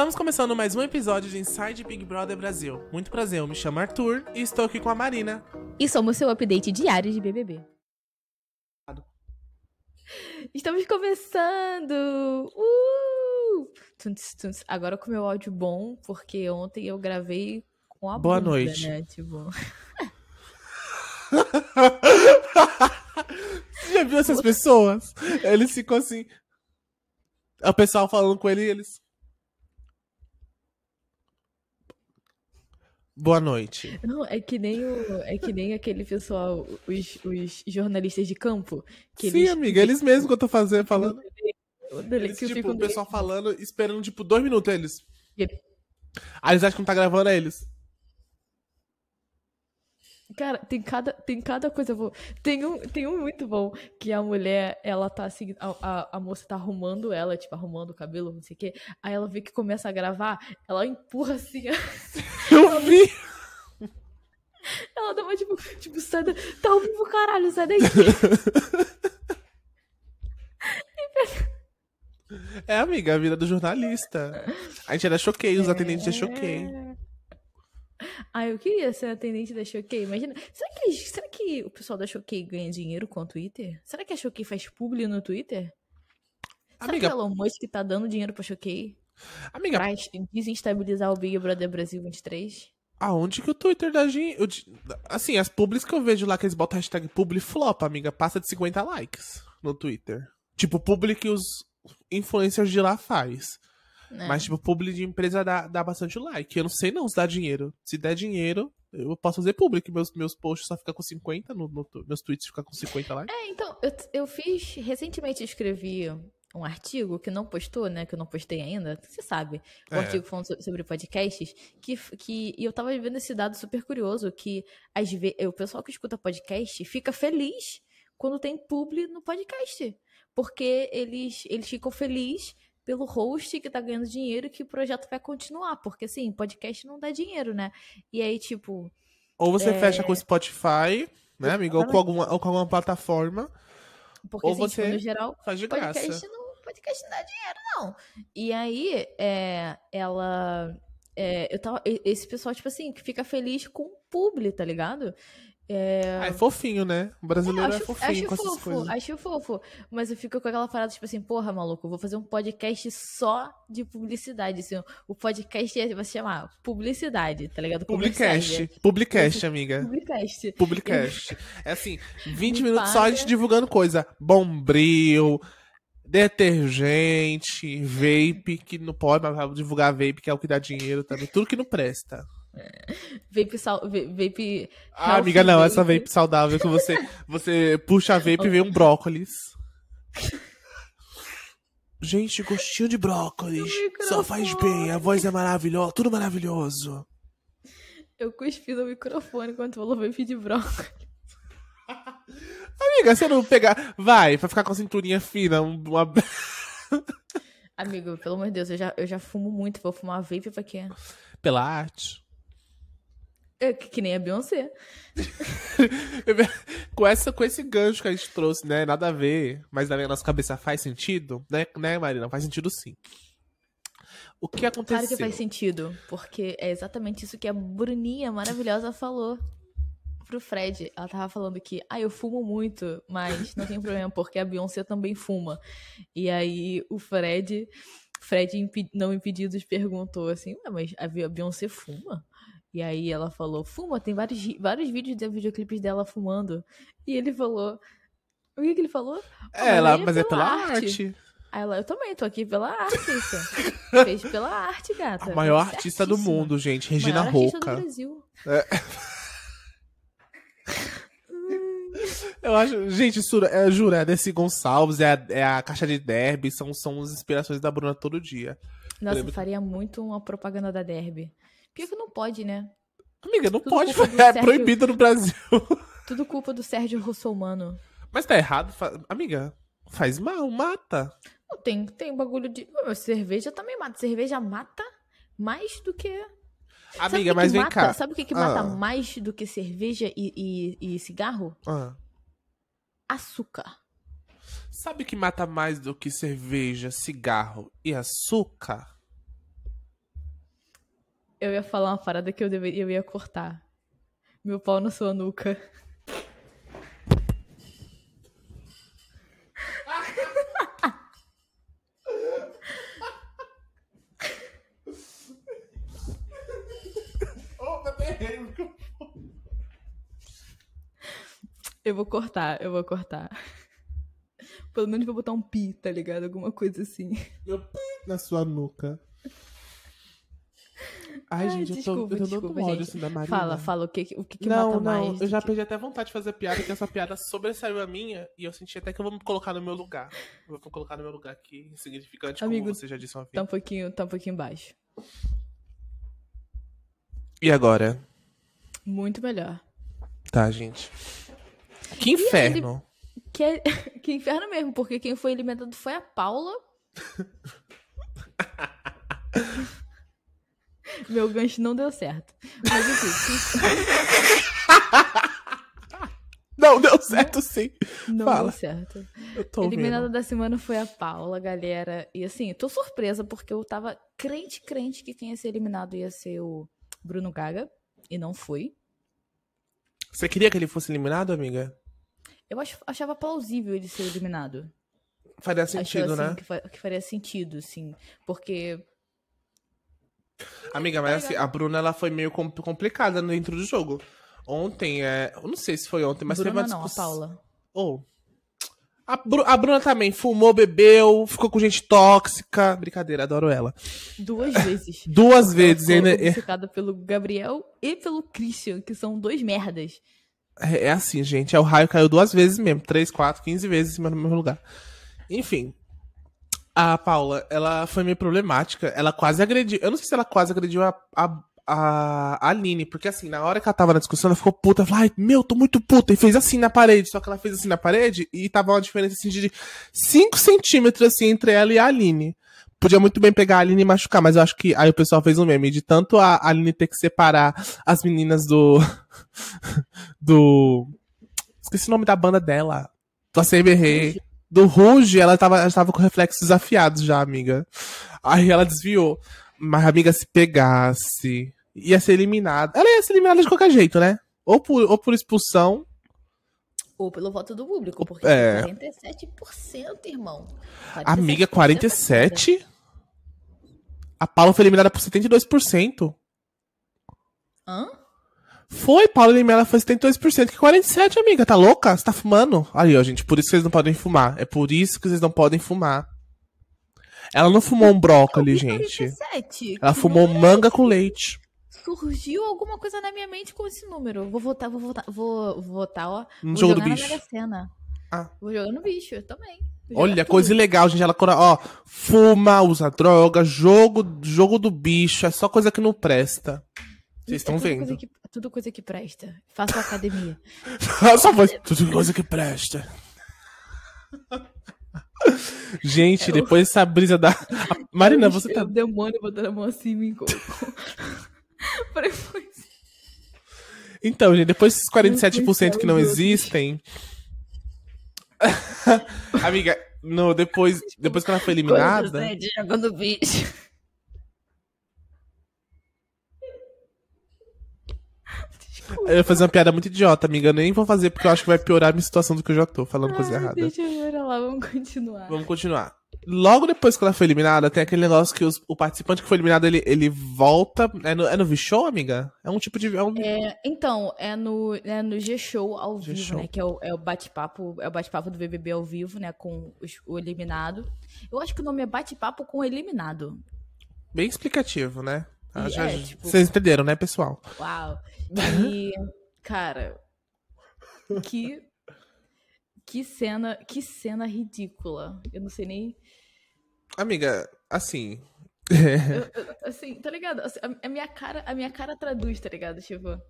Estamos começando mais um episódio de Inside Big Brother Brasil. Muito prazer, eu me chamo Arthur e estou aqui com a Marina. E somos seu update diário de BBB. Estamos começando! Uh! Tunts, tunts. Agora com meu áudio bom, porque ontem eu gravei com a Boa bunda, noite. né? Tipo, Você já viu essas pessoas? Eles ficam assim. O pessoal falando com ele e eles. Boa noite. não, é que nem o, é que nem aquele pessoal, os, os jornalistas de campo, que Sim, eles amiga, eles mesmos que eu tô fazendo, falando. Eles tipo, o pessoal falando, esperando, tipo, dois minutos eles. Aí eles acham que não tá gravando, aí eles. Cara, tem cada, tem cada coisa boa. Tem um, tem um muito bom, que a mulher, ela tá assim, a, a, a moça tá arrumando ela, tipo, arrumando o cabelo, não sei o quê. Aí ela vê que começa a gravar, ela empurra assim, Eu vi! ela dá uma, tipo, tipo, sai da, tá ao vivo, caralho, sai daí. É, amiga, a vida do jornalista. A gente era choquei, os atendentes é choquei. Ah, eu queria ser atendente da Choquei. Imagina. Será que, será que o pessoal da Choquei ganha dinheiro com o Twitter? Será que a Choquei faz publi no Twitter? Será Amiga- que o Elon Musk tá dando dinheiro pra Choquei? Amiga, Pra desestabilizar o Big Brother Brasil 23? aonde que o Twitter da gente. Assim, as publis que eu vejo lá que eles botam hashtag publi flop, amiga, passa de 50 likes no Twitter. Tipo, publi que os influencers de lá faz. Né? Mas, tipo, publi de empresa dá, dá bastante like. Eu não sei não se dá dinheiro. Se der dinheiro, eu posso fazer publi, que meus, meus posts só ficam com 50, no, no meus tweets ficam com 50 likes. É, então, eu, eu fiz. Recentemente escrevi um artigo que não postou, né? Que eu não postei ainda. Você sabe. Um É. artigo falando so- sobre podcasts. Que, que, e eu tava vendo esse dado super curioso: que às vezes, o pessoal que escuta podcast fica feliz quando tem publi no podcast. Porque eles, eles ficam felizes pelo host que tá ganhando dinheiro que o projeto vai continuar. Porque, assim, podcast não dá dinheiro, né? E aí, tipo. Ou você É. fecha com o Spotify, né, amiga? Ou com, alguma, ou com alguma plataforma, Porque, Ou assim, tipo, você no geral, faz de graça. podcast não, podcast não dá dinheiro, não. E aí, é, ela. é, eu tava, esse pessoal, tipo assim, que fica feliz com o publi, tá ligado? É, Ah, é fofinho, né? O brasileiro é, acho, fofinho acho com essas fofo, coisas. acho fofo. Mas eu fico com aquela parada, tipo assim, porra, maluco, vou fazer um podcast só de publicidade. Assim, o podcast é- vai se chamar Publicidade, tá ligado? Publicast. Publicast, é. amiga. Publicast. Publicast. É assim, 20 Me minutos só a paga. gente divulgando coisa. Bombril, detergente, vape, que não pode, mas vai divulgar vape, que é o que dá dinheiro também. Tudo que não presta. Vape, sal, va- vape Ah, amiga, não, essa vape. vape saudável que você, você puxa a vape e vem um brócolis. Gente, gostinho de brócolis. Só faz bem, a voz é maravilhosa, tudo maravilhoso. Eu cuspi no microfone quando falou vape de brócolis. Amiga, você não pegar. Vai, pra ficar com a cinturinha fina, um- uma. Amigo, pelo amor de Deus, eu já, eu já fumo muito. Vou fumar vape pra quê? Pela arte. É, que, que nem a Beyoncé. com, essa, com esse gancho que a gente trouxe, né? Nada a ver, mas na minha nossa cabeça faz sentido, né, né, Marina? Faz sentido sim. O que aconteceu? Claro que faz sentido, porque é exatamente isso que a Bruninha maravilhosa falou pro Fred. Ela tava falando que, ah, eu fumo muito, mas não tem problema, porque a Beyoncé também fuma. E aí o Fred, Fred impe- não impedidos perguntou assim, mas a Beyoncé fuma? E aí ela falou, fuma, tem vários, ri- vários vídeos de videoclipes dela fumando. E ele falou, o que que ele falou? É, ela, é mas é pela arte. arte. Aí ela, eu também, tô aqui pela arte, isso. Fez pela arte, gata. A maior Fez artista do mundo, gente. Regina Maior artista do Roca. Brasil. Eu acho. Gente, isso, é, juro, é a Desi Gonçalves, é a, é a caixa de derby, são, são as inspirações da Bruna todo dia. Nossa, lembro- faria muito uma propaganda da Derby. Pior que não pode, né? Amiga, não Tudo pode, é Sérgio- proibido no Brasil. Tudo culpa do Sérgio Russomano. Mas tá errado, fa- amiga. Faz mal, mata. Não, tem, tem bagulho de. Cerveja também mata. Cerveja mata mais do que. Amiga, que mas que vem mata? cá. Sabe o que, que Ah. mata mais do que cerveja e, e, e cigarro? Ah. Açúcar. Sabe o que mata mais do que cerveja, cigarro e açúcar? Eu ia falar uma parada que eu, deveria, eu ia cortar. Meu pau na sua nuca. Eu vou cortar, eu vou cortar. Pelo menos vou botar um pi, tá ligado? Alguma coisa assim. Meu pi na sua nuca. Ai, Ai, gente, desculpa, eu tô, eu tô dando ódio gente. assim da Marina. Fala, fala o que, o que, que não, mata não, mais. eu do já que- perdi até vontade de fazer piada, que essa piada sobressaiu a minha, e eu senti até que eu vou me colocar no meu lugar. Eu vou colocar no meu lugar aqui, insignificante, Amigo, como você já disse uma vez. Tá um pouquinho, tá um pouquinho baixo. E agora? Muito melhor. Tá, gente. Que inferno. Que, é- que inferno mesmo, porque quem foi eliminado foi a Paula. Meu gancho não deu certo. Mas enfim, Não, deu certo sim. não Fala. deu certo. Eu tô Eliminada da semana foi a Paula, galera. E assim, tô surpresa porque eu tava crente, crente que quem ia ser eliminado ia ser o Bruno Gaga. E não foi. Você queria que ele fosse eliminado, amiga? Eu ach- achava plausível ele ser eliminado. Faria Achava, sentido, assim, né? Que faria sentido, sim. Porque Amiga, mas assim, a Bruna ela foi meio com- complicada dentro do jogo. Ontem, é. Eu não sei se foi ontem, mas Bruna teve uma não, a discussão. Paula. Oh. A, Bru- a Bruna também fumou, bebeu, ficou com gente tóxica. Brincadeira, adoro ela. Duas vezes. Duas Ela vezes ainda. Obcecada pelo Gabriel e pelo Christian, que são dois merdas. é é assim, gente. É o raio caiu duas vezes mesmo. Três, quatro, quinze vezes em cima do mesmo lugar. Enfim. A Paula, ela foi meio problemática. Ela quase agrediu. Eu não sei se ela quase agrediu a, a, a Aline, porque assim, na hora que ela tava na discussão, ela ficou puta. Falou, ai, meu, tô muito puta. E fez assim na parede. Só que ela fez assim na parede e tava uma diferença assim de 5 centímetros assim entre ela e a Aline. Podia muito bem pegar a Aline e machucar, mas eu acho que aí o pessoal fez um meme de tanto a Aline ter que separar as meninas do. do. Esqueci o nome da banda dela. Do ACBR. Do Ruge, ela tava, ela tava com reflexos desafiados já, amiga. Aí ela desviou. Mas a amiga se pegasse, ia ser eliminada. Ela ia ser eliminada de qualquer jeito, né? Ou por, ou por expulsão. Ou pelo voto do público, porque É. foi 47%, irmão. Amiga, 47%. 47? A Paula foi eliminada por 72%. Hã? Foi, Paula eliminada foi 72%. Que 47, amiga? Tá louca? Você tá fumando? Aí, ó, gente, por isso que vocês não podem fumar. É por isso que vocês não podem fumar. Ela não fumou um brócolis, E gente. 47? Ela fumou manga com leite. Surgiu alguma coisa na minha mente com esse número. Vou votar, vou votar, vou votar, ó. No vou jogo do bicho. Ah. Vou jogar no bicho, eu também. Vou Olha, tudo. coisa ilegal, gente. Ela, ó, fuma, usa droga, jogo, jogo do bicho. É só coisa que não presta. Vocês É estão tudo vendo. Coisa que, tudo coisa que presta. Faço academia. Só voz. Tudo coisa que presta. Gente, É depois dessa brisa da. Marina, É você é tá. O demônio botando a mão assim depois- Então, gente, depois desses 47% que não existem. Amiga, no, depois, depois que ela foi eliminada. jogando bicho. Eu ia fazer uma piada muito idiota, amiga. Eu nem vou fazer porque eu acho que vai piorar a minha situação do que eu já tô falando coisa Ai, errada. Deixa eu ver lá, vamos continuar. Vamos continuar. Logo depois que ela foi eliminada, tem aquele negócio que os- o participante que foi eliminado, ele, ele volta. É no, é no V-Show, amiga? É um tipo de. É um... É, então, é no, é no G-Show ao vivo, G-Show. né? Que é o, é o bate-papo, é o bate-papo do BBB ao vivo, né? Com os- o eliminado. Eu acho que o nome é bate-papo com eliminado. Bem explicativo, né? Ah, já- é, tipo- Vocês entenderam, né, pessoal? Uau! E, cara, que que cena, que cena ridícula. Eu não sei nem, Amiga, assim. eu- eu- assim, tá ligado? Assim, a, a minha cara, a minha cara traduz, tá ligado? Tipo,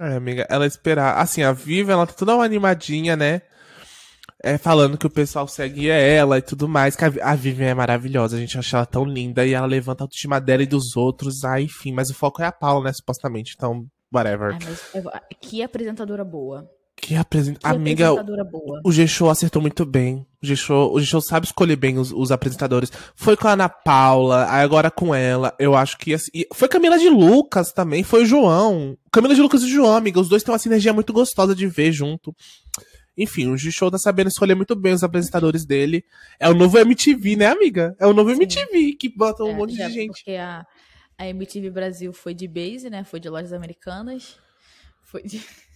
É, amiga, ela esperar. Assim, a Viva, ela tá toda uma animadinha, né? É, falando que o pessoal segue ela e tudo mais. Que a, a Vivian é maravilhosa, a gente acha ela tão linda e ela levanta a autoestima dela e dos outros. Ah, enfim, mas o foco é a Paula, né? Supostamente. Então, whatever. ai, mas eu- que apresentadora boa. Que. Que Amiga, apresentadora boa. o G-Show acertou muito bem. O G-Show, o G-Show sabe escolher bem os, os apresentadores. Foi com a Ana Paula, aí agora com ela. Eu acho que assim, foi Camila de Lucas também, foi o João. Camila de Lucas e o João, amiga. Os dois têm uma sinergia muito gostosa de ver junto. Enfim, o G-Show tá sabendo escolher muito bem os apresentadores dele. É o novo MTV, né, amiga? É o novo Sim. MTV que bota um É, monte é, de gente. Porque a, a MTV Brasil foi de base, né? Foi de lojas americanas. Foi de...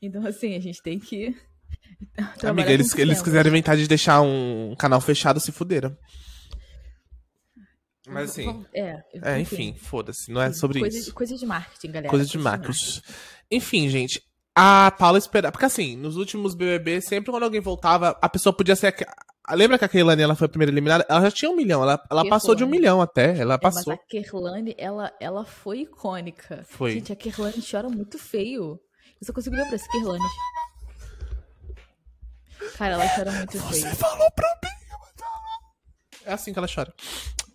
Então, assim, a gente tem que. Amiga, eles, eles quiseram inventar de deixar um canal fechado, se fuderam. Mas assim, É, é, enfim, foda-se, não é sobre coisa, isso. Coisa de marketing, galera. Coisa de marcos. Enfim, gente, a Paula esperava. Porque assim, nos últimos BBB, sempre quando alguém voltava, a pessoa podia ser. a- Lembra que a Keilane ela foi a primeira eliminada? Ela já tinha um milhão. Ela, ela passou de um milhão até. Ela É, mas passou. a Kerlane, ela, ela foi icônica. Foi. Gente, a Kerlane chora muito feio. Eu só consigo lembrar esse Kerlane. Cara, ela chora muito feio. falou pra mim. É assim que ela chora.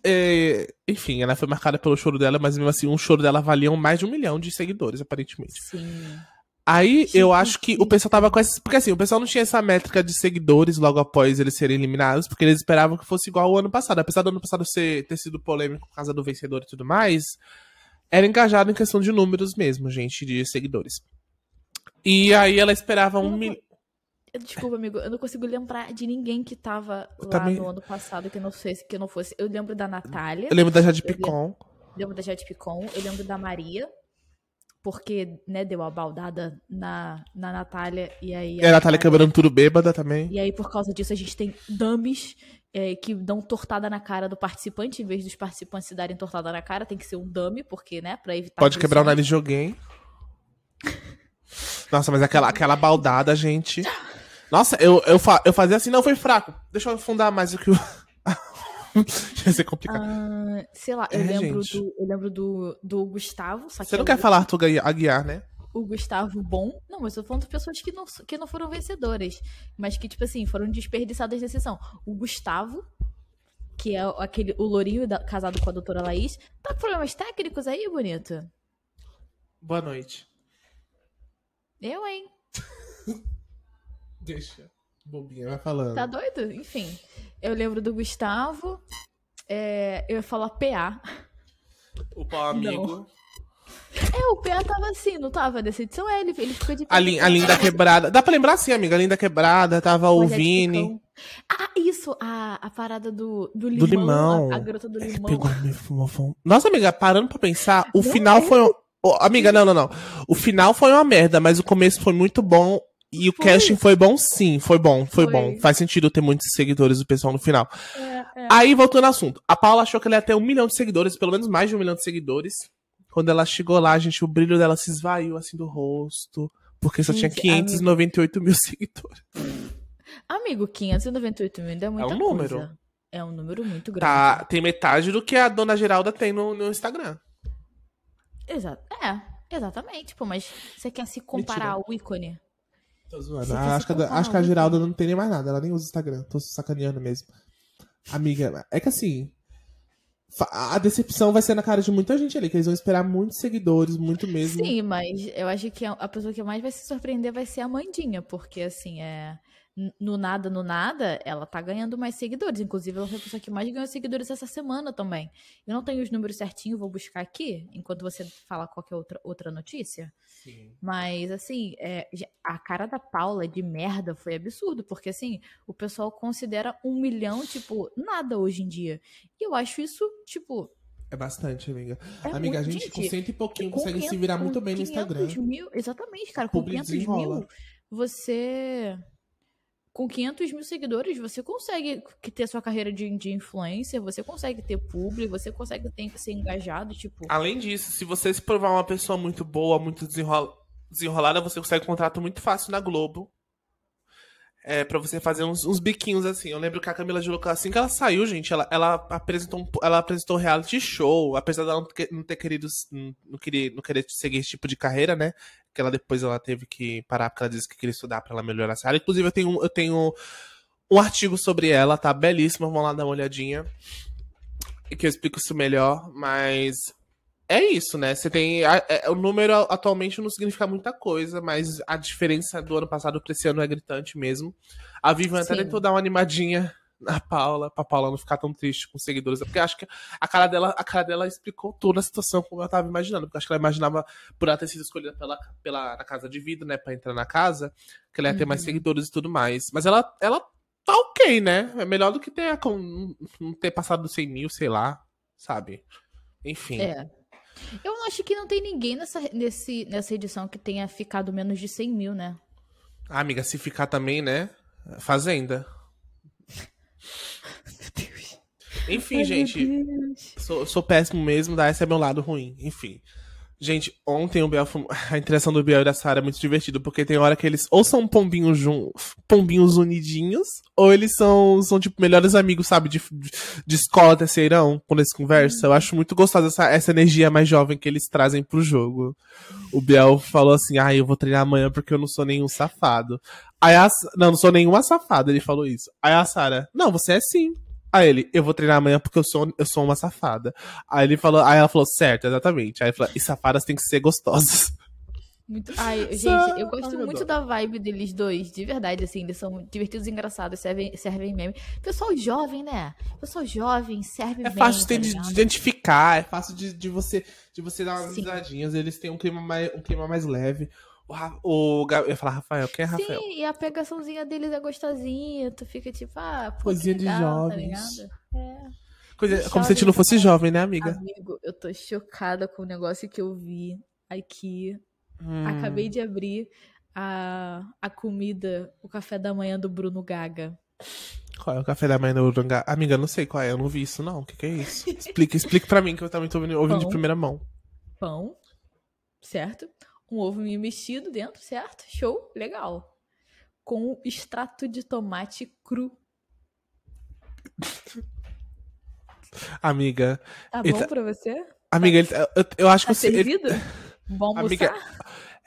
É, enfim, ela foi marcada pelo choro dela, mas mesmo assim, um choro dela valia mais de um milhão de seguidores, aparentemente. Sim. Aí eu acho que o pessoal tava com essa. Porque assim, o pessoal não tinha essa métrica de seguidores logo após eles serem eliminados, porque eles esperavam que fosse igual ao ano passado. Apesar do ano passado ser, ter sido polêmico por causa do vencedor e tudo mais, era engajado em questão de números mesmo, gente, de seguidores. E aí ela esperava um Eu milhão. Desculpa, amigo, eu não consigo lembrar de ninguém que tava lá também- no ano passado que não fosse, que não fosse. Eu lembro da Natália, Eu lembro da Jade Eu lembro- Picon. lembro da Jade Picon, eu lembro da Maria, porque, né, deu a baldada na, na Natália e aí. E a Natália quebrando tudo bêbada também. E aí, por causa disso, a gente tem dummies é, que dão tortada na cara do participante, em vez dos participantes se darem tortada na cara, tem que ser um dummy, porque, né, pra evitar. Pode quebrar o nariz de alguém. Nossa, mas aquela, aquela baldada, gente. Nossa, eu, eu, fa- eu fazia assim, não, foi fraco. Deixa eu afundar mais o que o. Ia ser complicado. Ah, sei lá, eu É, lembro, gente. do, eu lembro do, do Gustavo, Você não é quer falar Arthur Gui- Aguiar, né? o Gustavo bom. Não, mas eu tô falando de pessoas que não, que não foram vencedoras. Mas que, tipo assim, foram desperdiçadas nessa sessão. O Gustavo, que é aquele, o lourinho da- casado com a doutora Laís, tá com problemas técnicos aí, bonito? Boa noite. Eu, hein? Deixa. Bobinha, vai falando. Tá doido? Enfim. Eu lembro do Gustavo. é, eu ia falar PA. O pau amigo. É, o PA tava assim, não tava nessa edição? É, ele, ele ficou de A, Lin- a Linda Quebrada. Dá pra lembrar sim, amiga. A Linda Quebrada, tava o Vini. Ah, isso! A, a parada do, do limão. Do limão. A, a garota do limão. Pegou meu. Nossa, amiga, parando pra pensar, o Não final é. foi. um- Ô, amiga, não, não, não. O final foi uma merda, mas o começo foi muito bom. E o Foi. casting foi bom, sim. Foi bom, foi, Foi. bom. Faz sentido ter muitos seguidores do pessoal no final. É, é. Aí, voltando ao assunto. A Paula achou que ela ia ter um milhão de seguidores, pelo menos mais de um milhão de seguidores. Quando ela chegou lá, gente, o brilho dela se esvaiu assim do rosto. Porque só tinha Gente, 598 mil seguidores. Amigo, 598 mil ainda é muita um número. coisa. É um número muito grande. Tá, tem metade do que a dona Geralda tem no, no Instagram. Exato. É, exatamente. Pô, mas você quer se comparar Mentira. ao ícone? Tô zoando. Ah, acho, que, a- acho que a. Geralda não tem nem mais nada. Ela nem usa Instagram. Tô sacaneando mesmo. Amiga, é que assim. A decepção vai ser na cara de muita gente ali, que eles vão esperar muitos seguidores, muito mesmo. Sim, mas eu acho que a pessoa que mais vai se surpreender vai ser a Mandinha, porque assim, é. No nada, no nada, ela tá ganhando mais seguidores. Inclusive, ela foi a pessoa que mais ganhou seguidores essa semana também. Eu não tenho os números certinhos, vou buscar aqui, enquanto você fala qualquer outra, outra notícia. Sim. Mas, assim, é, a cara da Paula de merda foi absurdo, porque, assim, o pessoal considera um milhão, tipo, nada hoje em dia. E eu acho isso, tipo. É bastante, amiga. É amiga, a muito- gente, com gente, cento e pouquinho consegue se 500 virar com muito bem no 500 Instagram. Mil, exatamente, cara. Com Publi 500 desenrola. mil, você. Com 500 mil seguidores, você consegue ter sua carreira de, de influencer, você consegue ter publi, você consegue ter, ser engajado, tipo. Além disso, se você se provar uma pessoa muito boa, muito desenrola- desenrolada, você consegue um contrato muito fácil na Globo. É, pra você fazer uns, uns biquinhos assim. Eu lembro que a Camila de Lucas, assim que ela saiu, gente, ela, ela apresentou um, ela apresentou reality show, apesar dela não ter, querido, não, querer, não querer seguir esse tipo de carreira, né? Que ela depois ela teve que parar porque ela disse que queria estudar pra ela melhorar essa área. Inclusive, eu tenho, eu tenho um artigo sobre ela, tá belíssimo, vamos lá dar uma olhadinha. Que eu explico isso melhor, mas é isso, né? Você tem. A, é, o número atualmente não significa muita coisa, mas a diferença do ano passado pra esse ano é gritante mesmo. A Vivian até tentou dar uma animadinha na Paula, pra Paula não ficar tão triste com os seguidores. Porque acho que a cara dela, a cara dela explicou toda a situação como eu tava imaginando. Porque acho que ela imaginava, por ela ter sido escolhida pela, pela na casa de vida, né, pra entrar na casa, que ela ia ter uhum. mais seguidores e tudo mais. Mas ela, ela tá ok, né? É melhor do que ter, com, não ter passado dos 100 mil, sei lá, sabe? Enfim. É. Eu acho que não tem ninguém nessa, nesse, nessa edição que tenha ficado menos de 100 mil, né? Ah, amiga, se ficar também, né? Fazenda. Meu Deus. Enfim, Ai, gente. Sou, sou péssimo mesmo, dá esse é meu lado ruim. Enfim. Gente, ontem o Biel, a interação do Biel e da Sarah é muito divertido, porque tem hora que eles ou são pombinhos juntos, pombinhos unidinhos, ou eles são, são tipo, melhores amigos, sabe, de, de escola terceirão, quando eles conversam. Eu acho muito gostosa essa, essa energia mais jovem que eles trazem pro jogo. O Biel falou assim, ah, eu vou treinar amanhã porque eu não sou nenhum safado. Aí a, não, não sou nenhuma safada, ele falou isso. Aí a Sarah, não, você é sim. Aí ele, eu vou treinar amanhã porque eu sou, eu sou uma safada. Aí ele falou, aí ela falou, certo, exatamente. Aí ele falou, e safadas têm que ser gostosas. Muito... Ai, gente, eu gosto Ai, muito da vibe deles dois, de verdade, assim, eles são divertidos e engraçados, servem, servem meme. Pessoal jovem, né? Pessoal jovem, serve é meme. É fácil tá de, de, identificar, é fácil de, de, você, de você dar umas risadinhas, eles têm um clima mais, um clima mais leve. O, o eu ia falar Rafael, quem é Rafael? Sim, e a pegaçãozinha deles é gostosinha. Tu fica tipo, ah, pô, Coisinha de tá jovens. Tá é. Coisa, como se a gente não fosse jovem, né, amiga? Amigo, eu tô chocada com o negócio que eu vi aqui. Hum. Acabei de abrir a, a comida, o café da manhã do Bruno Gaga. Qual é o café da manhã do Bruno Gaga? Amiga, não sei qual é, eu não vi isso, não. O que, que é isso? explica, explica pra mim, que eu também tô ouvindo, ouvindo de primeira mão. Pão, certo? Um ovo mexido dentro, certo? Show, legal. Com extrato de tomate cru. Amiga. Tá bom tá... pra você? Amiga, tá... ele... eu, eu, acho tá que você. Servido? Ele... Bom Amiga,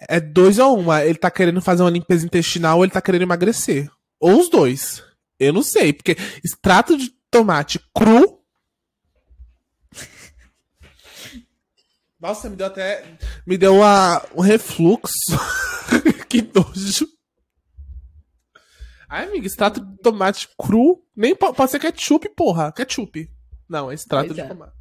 é dois ou uma. Ele tá querendo fazer uma limpeza intestinal ou ele tá querendo emagrecer. Ou os dois. Eu não sei, porque extrato de tomate cru Nossa, me deu até. Me deu uma, um refluxo. que nojo. Ai, amiga, extrato de tomate cru. Nem pode ser ketchup, porra. Ketchup. Não, é extrato de é. tomate.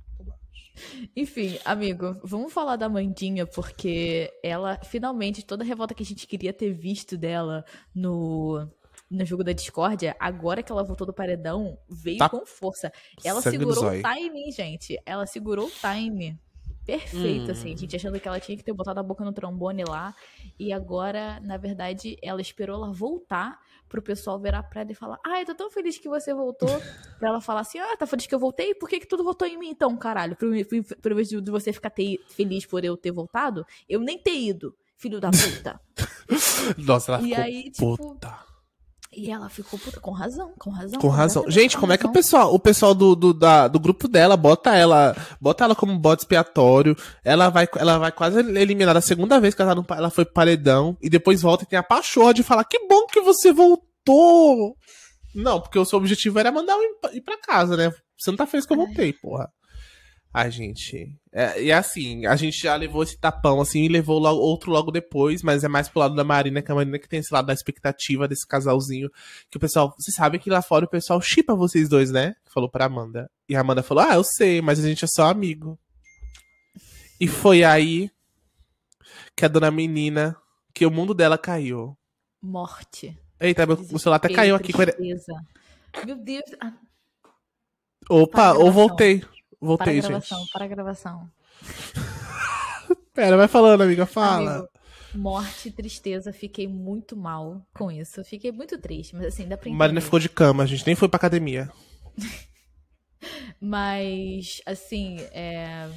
Enfim, amigo, vamos falar da Mandinha, porque ela, finalmente, toda a revolta que a gente queria ter visto dela no, no jogo da discórdia, agora que ela voltou do paredão, veio tá. com força. Ela segurou o time, gente. Ela segurou o time perfeito, hum. assim. A gente achando que ela tinha que ter botado a boca no trombone lá. E agora, na verdade, ela esperou ela voltar pro pessoal virar pra ela e falar: Ai, tô tão feliz que você voltou. pra ela falar assim: Ah, tá feliz que eu voltei? Por que, que tudo votou em mim então, caralho? Pro vez de você ficar ter, feliz por eu ter voltado, eu nem ter ido, filho da puta. Nossa, ela e ficou aí, tipo, puta. E ela ficou puta, com razão, com razão. Com razão. Gente, como razão. é que o pessoal, o pessoal do, do, da, do grupo dela bota ela, bota ela como bode expiatório. Ela vai, ela vai quase eliminar a segunda vez que ela, não, ela foi paredão. E depois volta e tem a pachorra de falar: Que bom que você voltou! Não, porque o seu objetivo era mandar eu ir pra casa, né? Você não tá feliz que eu voltei, porra. Ai, gente. É, e assim, a gente já levou esse tapão, assim, e levou logo, outro logo depois, mas é mais pro lado da Marina, que a Marina que tem esse lado da expectativa desse casalzinho. Que o pessoal, você sabe que lá fora o pessoal chipa vocês dois, né? Falou pra Amanda. E a Amanda falou: Ah, eu sei, mas a gente é só amigo. E foi aí que a dona menina, que o mundo dela caiu. Morte. Eita, meu, meu celular até caiu aqui. Meu Deus. Opa, ou voltei. Voltei, para a gravação, gente. Para a gravação. Pera, vai falando, amiga, fala. Amigo, morte e tristeza, fiquei muito mal com isso. Fiquei muito triste, mas assim, dá pra entender. Marina ficou de cama, a gente nem foi pra academia. mas, assim, é...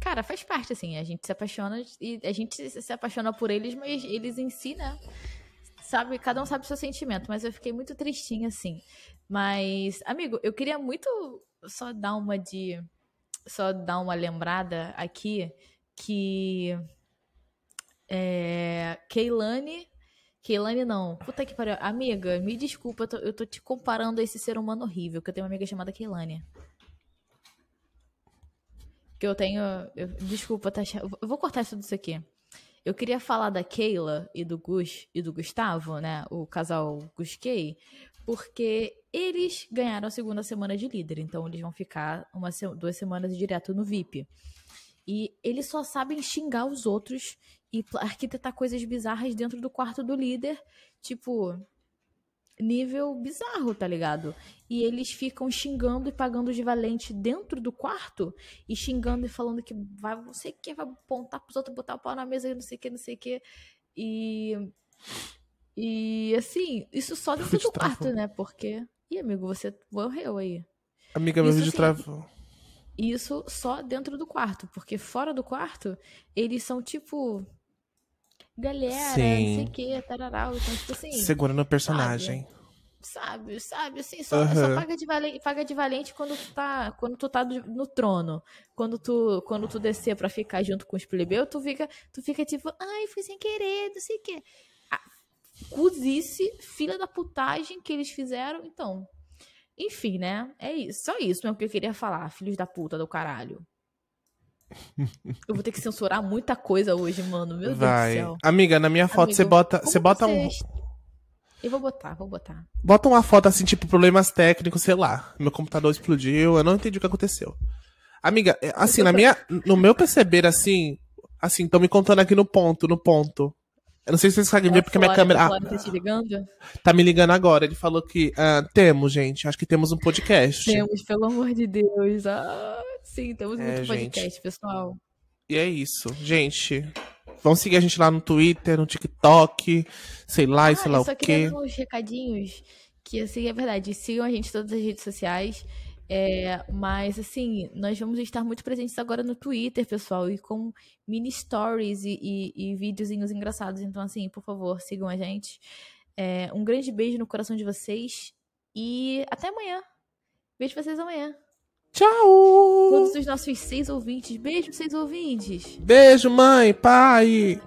Cara, faz parte, assim, a gente se apaixona e a gente se apaixona por eles, mas eles em si, né? Sabe, cada um sabe o seu sentimento, mas eu fiquei muito tristinha, assim. Mas, amigo, eu queria muito só dar uma de só dar uma lembrada aqui que é, Keilane. Keilane não. Puta que pariu. Amiga, me desculpa, eu tô, eu tô, te comparando a esse ser humano horrível, que eu tenho uma amiga chamada Keilane. que eu tenho. eu- desculpa, tá, eu vou cortar tudo isso aqui. Eu queria falar da Keila e do Gus e do Gustavo, né? O casal Gus Kay, porque eles ganharam a segunda semana de líder, então eles vão ficar uma, duas semanas direto no VIP. E eles só sabem xingar os outros e arquitetar coisas bizarras dentro do quarto do líder, tipo, nível bizarro, tá ligado? E eles ficam xingando e pagando de valente dentro do quarto e xingando e falando que vai, não sei o que, vai apontar pros outros, botar o pau na mesa e não sei o que, não sei o que. E. E assim, isso só dentro do quarto, né? Porque. Ih, amigo, você morreu aí. Amiga, meu Isso vídeo travou. Isso só dentro do quarto, porque fora do quarto, eles são tipo. Galera, Sim. não sei o que, tararau. Então, tipo assim. Segurando o personagem. Sabe, sabe, assim, só, Aham. só paga, de valente, paga de valente quando tu tá, quando tu tá no trono. Quando tu, quando tu descer pra ficar junto com os plebeus, tu fica, tu fica tipo, ai, fui sem querer, não sei o quê. Cozice, filha da putagem que eles fizeram, então. Enfim, né? É isso. Só isso mesmo que eu queria falar, filhos da puta do caralho. Eu vou ter que censurar muita coisa hoje, mano. Meu Vai. Deus do céu. Amiga, na minha foto você bota, você bota um, Eu vou botar, vou botar. bota uma foto assim, tipo problemas técnicos, sei lá. Meu computador explodiu, eu não entendi o que aconteceu. Amiga, é, assim, na minha, no meu perceber assim, assim, estão me contando aqui no ponto, no ponto. Eu não sei se vocês conseguem ver porque minha câmera Flora ah, tá te ligando? tá me ligando agora. Ele falou que ah, temos, gente, acho que temos um podcast. Temos, pelo amor de Deus. Ah, sim, temos É, muito gente. podcast, pessoal. E é isso, gente. Vão seguir a gente lá no Twitter, no TikTok, sei lá, e sei ah, lá eu só o queria quê. dar uns recadinhos que, assim, é verdade. Sigam a gente em todas as redes sociais. É, mas, assim, nós vamos estar muito presentes agora no Twitter, pessoal, e com mini stories e, e, e videozinhos engraçados. Então, assim, por favor, sigam a gente. É, um grande beijo no coração de vocês e até amanhã. Vejo vocês amanhã. Tchau! Todos os nossos seis ouvintes. Beijo, seis ouvintes. Beijo, mãe, pai!